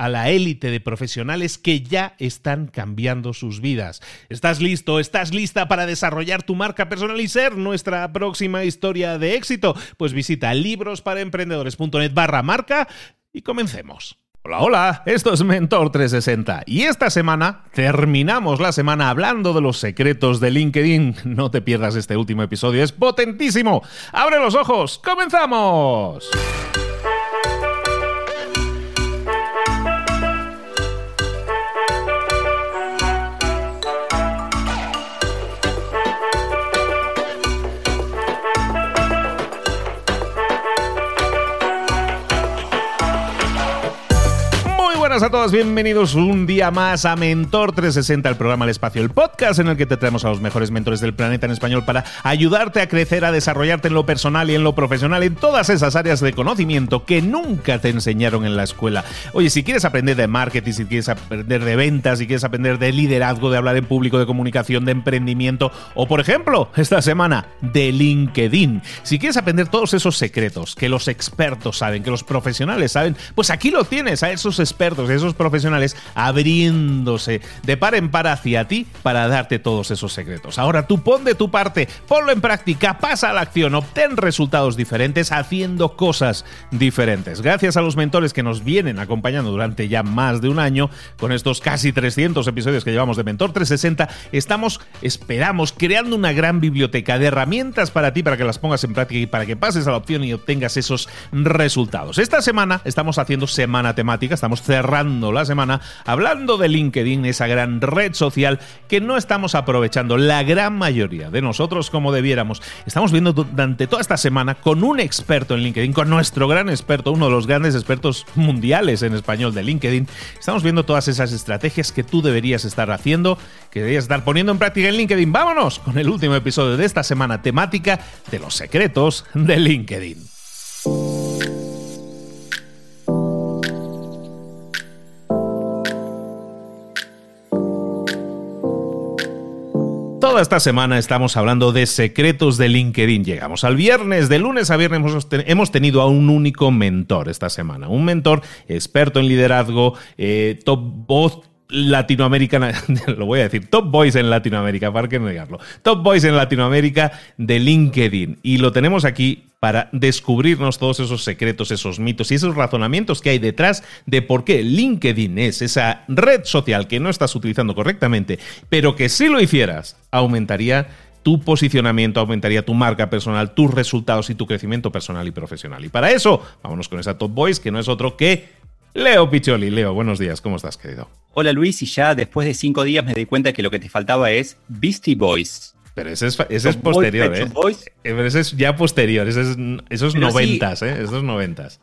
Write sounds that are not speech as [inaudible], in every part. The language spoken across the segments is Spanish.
a la élite de profesionales que ya están cambiando sus vidas. ¿Estás listo? ¿Estás lista para desarrollar tu marca personal y ser nuestra próxima historia de éxito? Pues visita librosparaemprendedores.net barra marca y comencemos. Hola, hola, esto es Mentor 360 y esta semana terminamos la semana hablando de los secretos de LinkedIn. No te pierdas este último episodio, es potentísimo. ¡Abre los ojos! ¡Comenzamos! A todos, bienvenidos un día más a Mentor 360, el programa El Espacio, el podcast en el que te traemos a los mejores mentores del planeta en español para ayudarte a crecer, a desarrollarte en lo personal y en lo profesional, en todas esas áreas de conocimiento que nunca te enseñaron en la escuela. Oye, si quieres aprender de marketing, si quieres aprender de ventas, si quieres aprender de liderazgo, de hablar en público, de comunicación, de emprendimiento, o por ejemplo, esta semana, de LinkedIn. Si quieres aprender todos esos secretos que los expertos saben, que los profesionales saben, pues aquí lo tienes, a esos expertos esos profesionales abriéndose de par en par hacia ti para darte todos esos secretos. Ahora tú pon de tu parte, ponlo en práctica, pasa a la acción, obtén resultados diferentes haciendo cosas diferentes. Gracias a los mentores que nos vienen acompañando durante ya más de un año, con estos casi 300 episodios que llevamos de Mentor 360, estamos, esperamos, creando una gran biblioteca de herramientas para ti, para que las pongas en práctica y para que pases a la opción y obtengas esos resultados. Esta semana estamos haciendo semana temática, estamos cerrando la semana hablando de LinkedIn, esa gran red social que no estamos aprovechando la gran mayoría de nosotros como debiéramos. Estamos viendo durante toda esta semana con un experto en LinkedIn, con nuestro gran experto, uno de los grandes expertos mundiales en español de LinkedIn. Estamos viendo todas esas estrategias que tú deberías estar haciendo, que deberías estar poniendo en práctica en LinkedIn. Vámonos con el último episodio de esta semana temática de los secretos de LinkedIn. Esta semana estamos hablando de secretos de LinkedIn. Llegamos al viernes, de lunes a viernes hemos tenido a un único mentor esta semana. Un mentor experto en liderazgo, eh, top voz latinoamericana, [laughs] lo voy a decir, top boys en Latinoamérica, para que negarlo, top boys en Latinoamérica de LinkedIn. Y lo tenemos aquí para descubrirnos todos esos secretos, esos mitos y esos razonamientos que hay detrás de por qué LinkedIn es esa red social que no estás utilizando correctamente, pero que si lo hicieras, aumentaría tu posicionamiento, aumentaría tu marca personal, tus resultados y tu crecimiento personal y profesional. Y para eso, vámonos con esa Top Boys, que no es otro que Leo Picholi. Leo, buenos días, ¿cómo estás, querido? Hola Luis, y ya después de cinco días me di cuenta que lo que te faltaba es Beastie Boys. Pero ese es, ese es posterior, ¿eh? Pero ese es ya posterior, ese es, esos noventas, ¿eh? Esos noventas.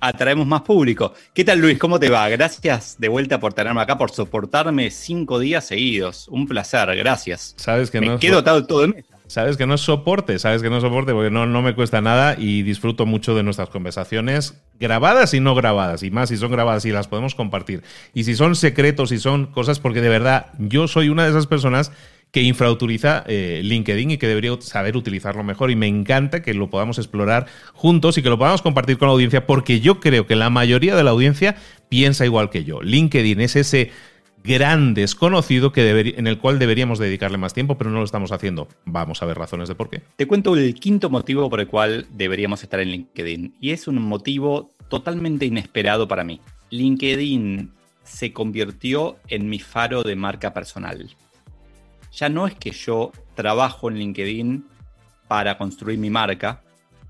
Atraemos más público. ¿Qué tal Luis? ¿Cómo te va? Gracias de vuelta por tenerme acá, por soportarme cinco días seguidos. Un placer, gracias. Sabes que me no. quedo dotado todo de mesa. sabes que no es soporte, sabes que no es soporte porque no, no me cuesta nada y disfruto mucho de nuestras conversaciones grabadas y no grabadas, y más si son grabadas y las podemos compartir. Y si son secretos y son cosas, porque de verdad yo soy una de esas personas que infrautiliza eh, LinkedIn y que debería saber utilizarlo mejor. Y me encanta que lo podamos explorar juntos y que lo podamos compartir con la audiencia, porque yo creo que la mayoría de la audiencia piensa igual que yo. LinkedIn es ese gran desconocido que en el cual deberíamos dedicarle más tiempo, pero no lo estamos haciendo. Vamos a ver razones de por qué. Te cuento el quinto motivo por el cual deberíamos estar en LinkedIn. Y es un motivo totalmente inesperado para mí. LinkedIn se convirtió en mi faro de marca personal ya no es que yo trabajo en LinkedIn para construir mi marca,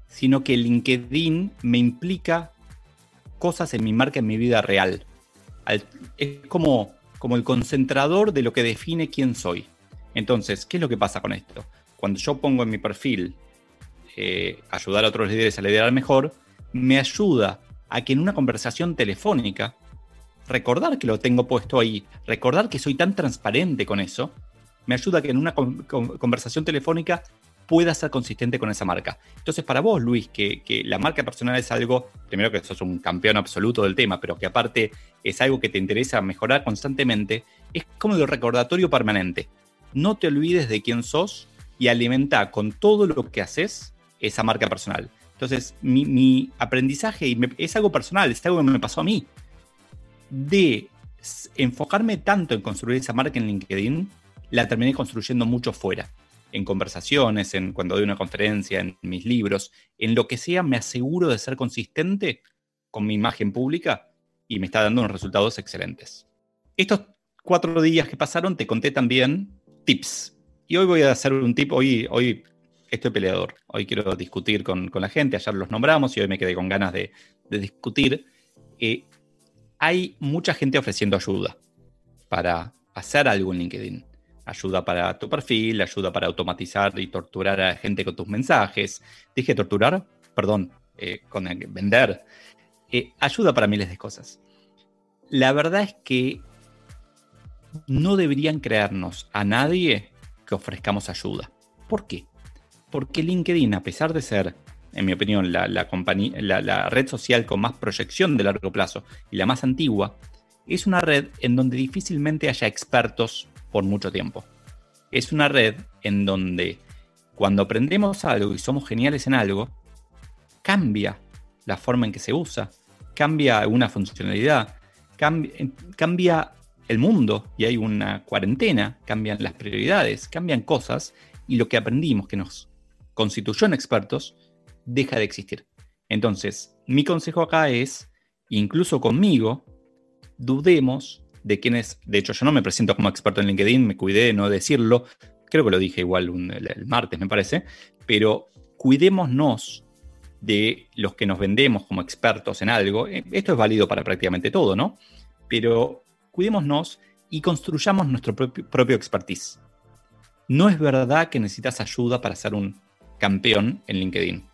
sino que LinkedIn me implica cosas en mi marca, en mi vida real. es como, como el concentrador de lo que define quién soy. Entonces, ¿qué es lo que pasa con esto? Cuando yo pongo en mi perfil eh, ayudar a otros líderes a liderar mejor, me ayuda a que en una conversación telefónica, recordar que lo tengo puesto ahí, recordar que soy tan transparente con eso, me ayuda a que en una conversación telefónica pueda ser consistente con esa marca. Entonces, para vos, Luis, que, la marca personal es algo, primero que sos un campeón absoluto del tema, pero que aparte es algo que te interesa mejorar constantemente, es como el recordatorio permanente. No te olvides de quién sos y alimenta con todo lo que haces esa marca personal. Entonces, mi, aprendizaje es algo personal, es algo que me pasó a mí. De enfocarme tanto en construir esa marca en LinkedIn, la terminé construyendo mucho fuera. En conversaciones, en cuando doy una conferencia, en mis libros, en lo que sea, me aseguro de ser consistente con mi imagen pública y me está dando unos resultados excelentes. Estos cuatro días que pasaron te conté también tips. Y hoy voy a hacer un tip, hoy, hoy estoy peleador, hoy quiero discutir con, la gente, ayer los nombramos y hoy me quedé con ganas de, discutir. Eh, hay mucha gente ofreciendo ayuda para hacer algo en LinkedIn ayuda para tu perfil, ayuda para automatizar y torturar a gente con tus mensajes. Dije torturar, perdón, eh, con vender. Eh, ayuda para miles de cosas. La verdad es que no deberían creernos a nadie que ofrezcamos ayuda. ¿Por qué? Porque LinkedIn, a pesar de ser, en mi opinión, la red social con más proyección de largo plazo y la más antigua, es una red en donde difícilmente haya expertos por mucho tiempo. Es una red en donde cuando aprendemos algo y somos geniales en algo, cambia la forma en que se usa, cambia una funcionalidad, cambia, el mundo y hay una cuarentena, cambian las prioridades, cambian cosas y lo que aprendimos que nos constituyó en expertos deja de existir. Entonces, mi consejo acá es, incluso conmigo, dudemos de quienes, de hecho yo no me presento como experto en LinkedIn, me cuidé de no decirlo, creo que lo dije igual el, martes me parece, pero cuidémonos de los que nos vendemos como expertos en algo. Eh, esto es válido para prácticamente todo, ¿no? Pero cuidémonos y construyamos nuestro propio, propio expertise. No es verdad que necesitas ayuda para ser un campeón en LinkedIn.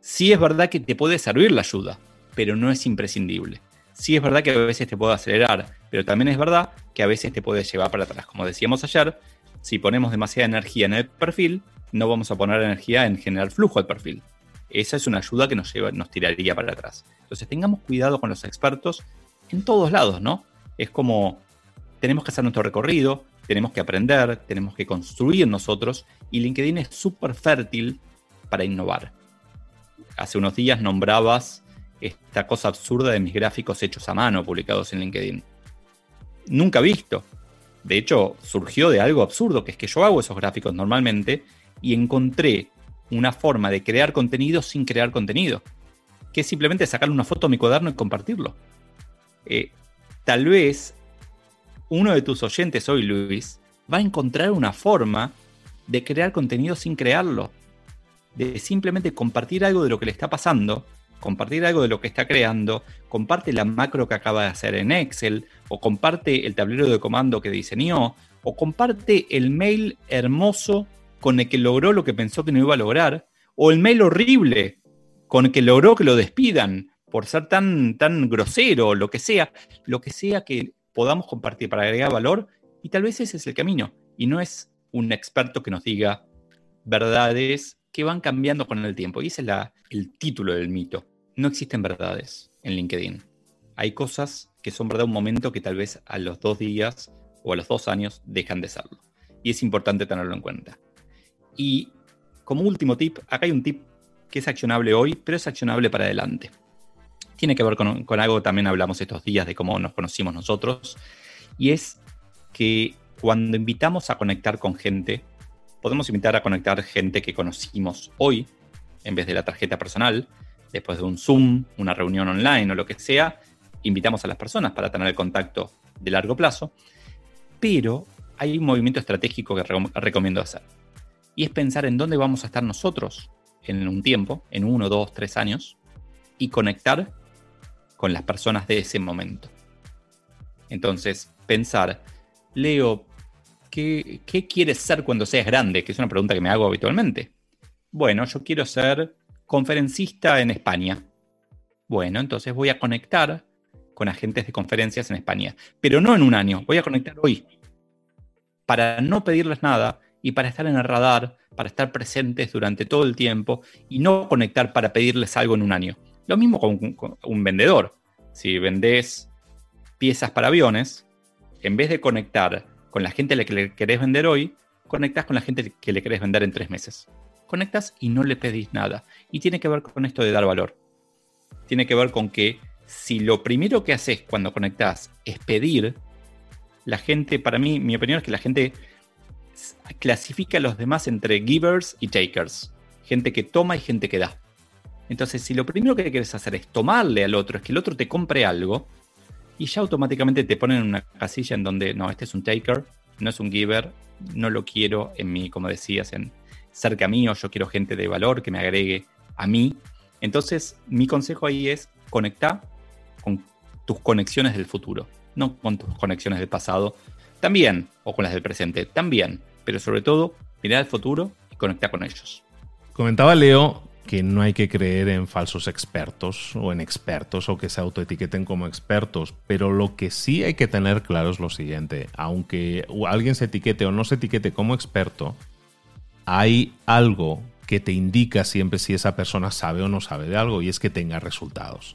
Sí es verdad que te puede servir la ayuda, pero no es imprescindible sí es verdad que a veces te puede acelerar, pero también es verdad que a veces te puede llevar para atrás. Como decíamos ayer, si ponemos demasiada energía en el perfil, no vamos a poner energía en generar flujo al perfil. Esa es una ayuda que nos, lleva, nos tiraría para atrás. Entonces tengamos cuidado con los expertos en todos lados, ¿no? Es como tenemos que hacer nuestro recorrido, tenemos que aprender, tenemos que construir nosotros y LinkedIn es súper fértil para innovar. Hace unos días nombrabas esta cosa absurda de mis gráficos hechos a mano publicados en LinkedIn. Nunca visto. De hecho, surgió de algo absurdo, que es que yo hago esos gráficos normalmente y encontré una forma de crear contenido sin crear contenido, que es simplemente sacarle una foto a mi cuaderno y compartirlo. Eh, tal vez uno de tus oyentes hoy, Luis, va a encontrar una forma de crear contenido sin crearlo, de simplemente compartir algo de lo que le está pasando compartir algo de lo que está creando, comparte la macro que acaba de hacer en Excel, o comparte el tablero de comando que diseñó, o comparte el mail hermoso con el que logró lo que pensó que no iba a lograr, o el mail horrible con el que logró que lo despidan por ser tan, tan grosero, lo que sea, lo que sea que podamos compartir para agregar valor, y tal vez ese es el camino, y no es un experto que nos diga verdades que van cambiando con el tiempo. Y ese es la, el título del mito. No existen verdades en LinkedIn. Hay cosas que son verdad un momento que tal vez a los dos días o a los dos años dejan de serlo. Y es importante tenerlo en cuenta. Y como último tip, acá hay un tip que es accionable hoy, pero es accionable para adelante. Tiene que ver con, con algo que también hablamos estos días de cómo nos conocimos nosotros. Y es que cuando invitamos a conectar con gente, podemos invitar a conectar gente que conocimos hoy, en vez de la tarjeta personal, después de un Zoom, una reunión online o lo que sea, invitamos a las personas para tener el contacto de largo plazo, pero hay un movimiento estratégico que recomiendo hacer. Y es pensar en dónde vamos a estar nosotros en un tiempo, en uno, dos, tres años, y conectar con las personas de ese momento. Entonces, pensar, Leo, ¿qué, quieres ser cuando seas grande? Que es una pregunta que me hago habitualmente. Bueno, yo quiero ser conferencista en España. Bueno, entonces voy a conectar con agentes de conferencias en España, pero no en un año, voy a conectar hoy. Para no pedirles nada y para estar en el radar, para estar presentes durante todo el tiempo y no conectar para pedirles algo en un año. Lo mismo con, con un vendedor. Si vendés piezas para aviones, en vez de conectar con la gente a la que le querés vender hoy, conectas con la gente que le querés vender en tres meses. Conectas y no le pedís nada. Y tiene que ver con esto de dar valor. Tiene que ver con que si lo primero que haces cuando conectas es pedir, la gente, para mí, mi opinión es que la gente clasifica a los demás entre givers y takers. Gente que toma y gente que da. Entonces, si lo primero que quieres hacer es tomarle al otro, es que el otro te compre algo, y ya automáticamente te ponen en una casilla en donde, no, este es un taker, no es un giver, no lo quiero en mí, como decías, en cerca mío, yo quiero gente de valor que me agregue a mí. Entonces, mi consejo ahí es conectar con tus conexiones del futuro, no con tus conexiones del pasado, también, o con las del presente, también, pero sobre todo, mirar al futuro y conectar con ellos. Comentaba Leo que no hay que creer en falsos expertos o en expertos o que se autoetiqueten como expertos, pero lo que sí hay que tener claro es lo siguiente, aunque alguien se etiquete o no se etiquete como experto, hay algo que te indica siempre si esa persona sabe o no sabe de algo y es que tenga resultados.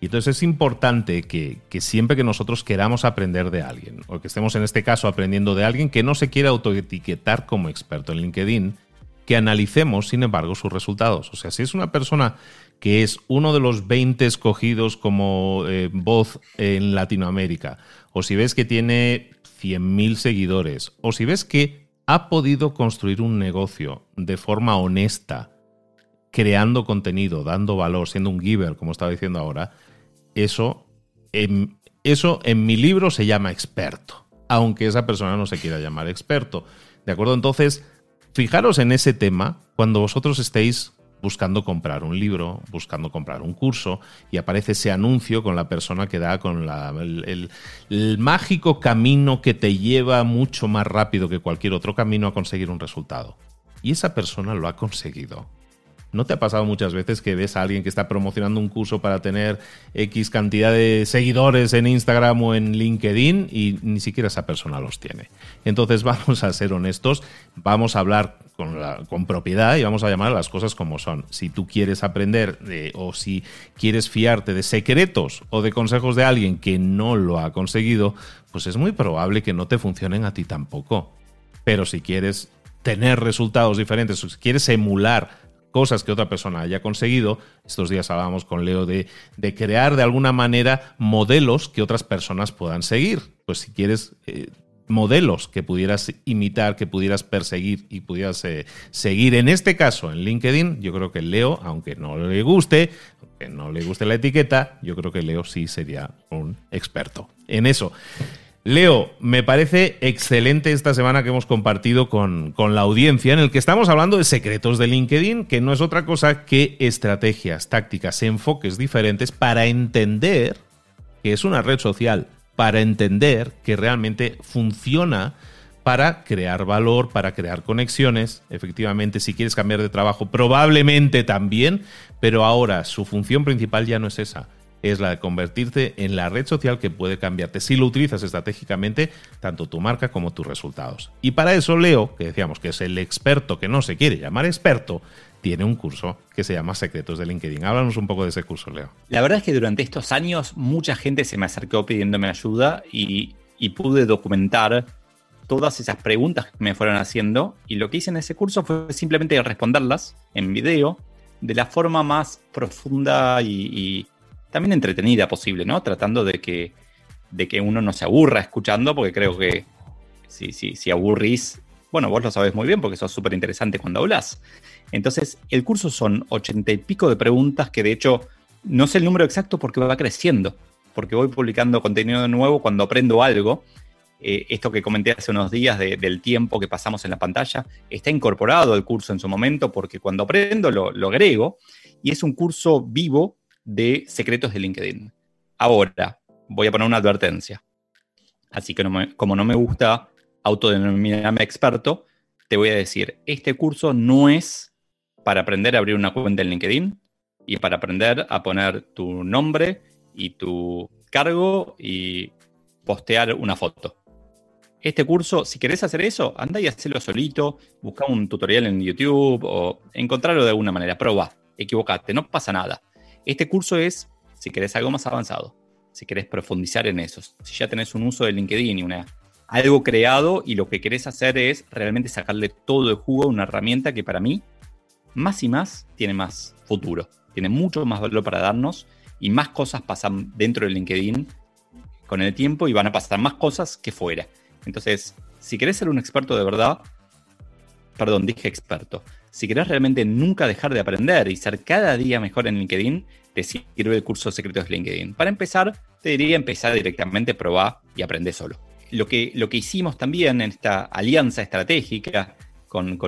Y entonces es importante que, que, siempre que nosotros queramos aprender de alguien, o que estemos en este caso aprendiendo de alguien que no se quiera autoetiquetar como experto en LinkedIn, que analicemos, sin embargo, sus resultados. O sea, si es una persona que es uno de los 20 escogidos como eh, voz en Latinoamérica, o si ves que tiene 100.000 seguidores, o si ves que ha podido construir un negocio de forma honesta, creando contenido, dando valor, siendo un giver, como estaba diciendo ahora, eso eso en mi libro se llama experto, aunque esa persona no se quiera llamar experto. ¿De acuerdo? Entonces, Fijaros en ese tema cuando vosotros estéis buscando comprar un libro, buscando comprar un curso, y aparece ese anuncio con la persona que da con el, el, mágico camino que te lleva mucho más rápido que cualquier otro camino a conseguir un resultado. Y esa persona lo ha conseguido. ¿No te ha pasado muchas veces que ves a alguien que está promocionando un curso para tener X cantidad de seguidores en Instagram o en LinkedIn y ni siquiera esa persona los tiene? Entonces [laughs] vamos a ser honestos, vamos a hablar con, propiedad y vamos a llamar a las cosas como son. Si tú quieres aprender o si quieres fiarte de secretos o de consejos de alguien que no lo ha conseguido, pues es muy probable que no te funcionen a ti tampoco. Pero si quieres tener resultados diferentes, si quieres emular cosas que otra persona haya conseguido. Estos días hablábamos con Leo de, crear de alguna manera modelos que otras personas puedan seguir. Pues si quieres eh, modelos que pudieras imitar, que pudieras perseguir y pudieras eh, seguir, en este caso en LinkedIn, yo creo que Leo, aunque no le guste, aunque no le guste la etiqueta, yo creo que Leo sí sería un experto en eso. Leo, me parece excelente esta semana que hemos compartido con, la audiencia, en el que estamos hablando de secretos de LinkedIn, que no es otra cosa que estrategias, tácticas, enfoques diferentes para entender que es una red social, para entender que realmente funciona para crear valor, para crear conexiones. Efectivamente, si quieres cambiar de trabajo, probablemente también, pero ahora su función principal ya no es esa es la de convertirte en la red social que puede cambiarte si lo utilizas estratégicamente tanto tu marca como tus resultados. Y para eso Leo, que decíamos que es el experto que no se quiere llamar experto, tiene un curso que se llama Secretos de LinkedIn. Háblanos un poco de ese curso, Leo. La verdad es que durante estos años mucha gente se me acercó pidiéndome ayuda y, pude documentar todas esas preguntas que me fueron haciendo y lo que hice en ese curso fue simplemente responderlas en video de la forma más profunda y, también entretenida posible, ¿no? Tratando de que, de que uno no se aburra escuchando, porque creo que si, si, si aburrís, bueno, vos lo sabés muy bien porque sos súper interesante cuando hablas. Entonces, el curso son ochenta y pico de preguntas que de hecho no sé el número exacto porque va creciendo, porque voy publicando contenido nuevo cuando aprendo algo eh, esto que comenté hace unos días del tiempo que pasamos en la pantalla, está incorporado al curso en su momento porque cuando aprendo lo, lo agrego y es un curso vivo de secretos de LinkedIn. Ahora, voy a poner una advertencia. Así que como no me gusta autodenominarme experto, te voy a decir, este curso no es para aprender a abrir una cuenta en LinkedIn y para aprender a poner tu nombre y tu cargo y postear una foto. Este curso, si querés hacer eso, anda y hacelo solito, busca un tutorial en YouTube o encontrarlo de alguna manera. Proba, equivocate, no pasa nada. Este curso es si querés algo más avanzado, si querés profundizar en eso, si ya tenés un uso de LinkedIn y una, algo creado y lo que querés hacer es realmente sacarle todo el jugo a una herramienta que para mí, más y más, tiene más futuro, tiene mucho más valor para darnos y más cosas pasan dentro de LinkedIn con el tiempo y van a pasar más cosas que fuera. Entonces, si querés ser un experto de verdad, perdón, dije experto, si querés realmente nunca dejar de aprender y ser cada día mejor en LinkedIn, te sirve el curso Secretos de LinkedIn. Para empezar, te diría empezar directamente, probar y aprender solo. Lo que, lo que hicimos también en esta alianza estratégica con,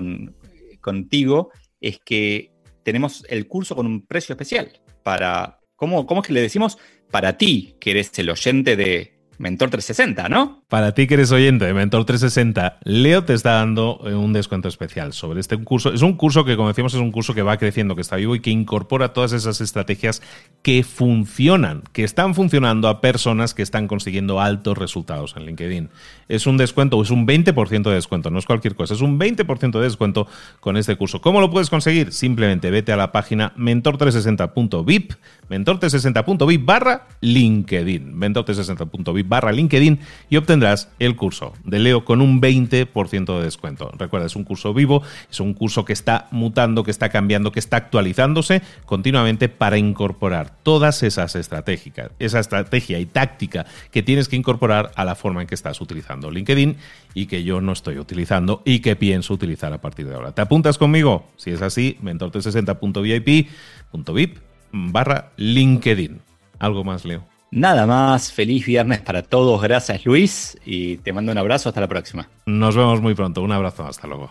contigo es que tenemos el curso con un precio especial para, ¿cómo, ¿cómo es que le decimos? Para ti, que eres el oyente de, Mentor 360, ¿no? Para ti que eres oyente de Mentor 360, Leo te está dando eh, un descuento especial sobre este curso. Es un curso que, como decimos, es un curso que va creciendo, que está vivo y que incorpora todas esas estrategias que funcionan, que están funcionando a personas que están consiguiendo altos resultados en LinkedIn. Es un descuento, es un 20% de descuento, no es cualquier cosa, es un 20% de descuento con este curso. ¿Cómo lo puedes conseguir? Simplemente vete a la página mentor360.vip, mentor360.vip barra LinkedIn, mentor360.vip barra LinkedIn y obtendrás el curso de Leo con un 20% de descuento. Recuerda, es un curso vivo, es un curso que está mutando, que está cambiando, que está actualizándose continuamente para incorporar todas esas estratégicas, esa estrategia y táctica que tienes que incorporar a la forma en que estás utilizando LinkedIn y que yo no estoy utilizando y que pienso utilizar a partir de ahora. ¿Te apuntas conmigo? Si es así, mentor360.vip.vip barra LinkedIn. ¿Algo más, Leo? Nada más, feliz viernes para todos, gracias Luis y te mando un abrazo, hasta la próxima. Nos vemos muy pronto, un abrazo, hasta luego.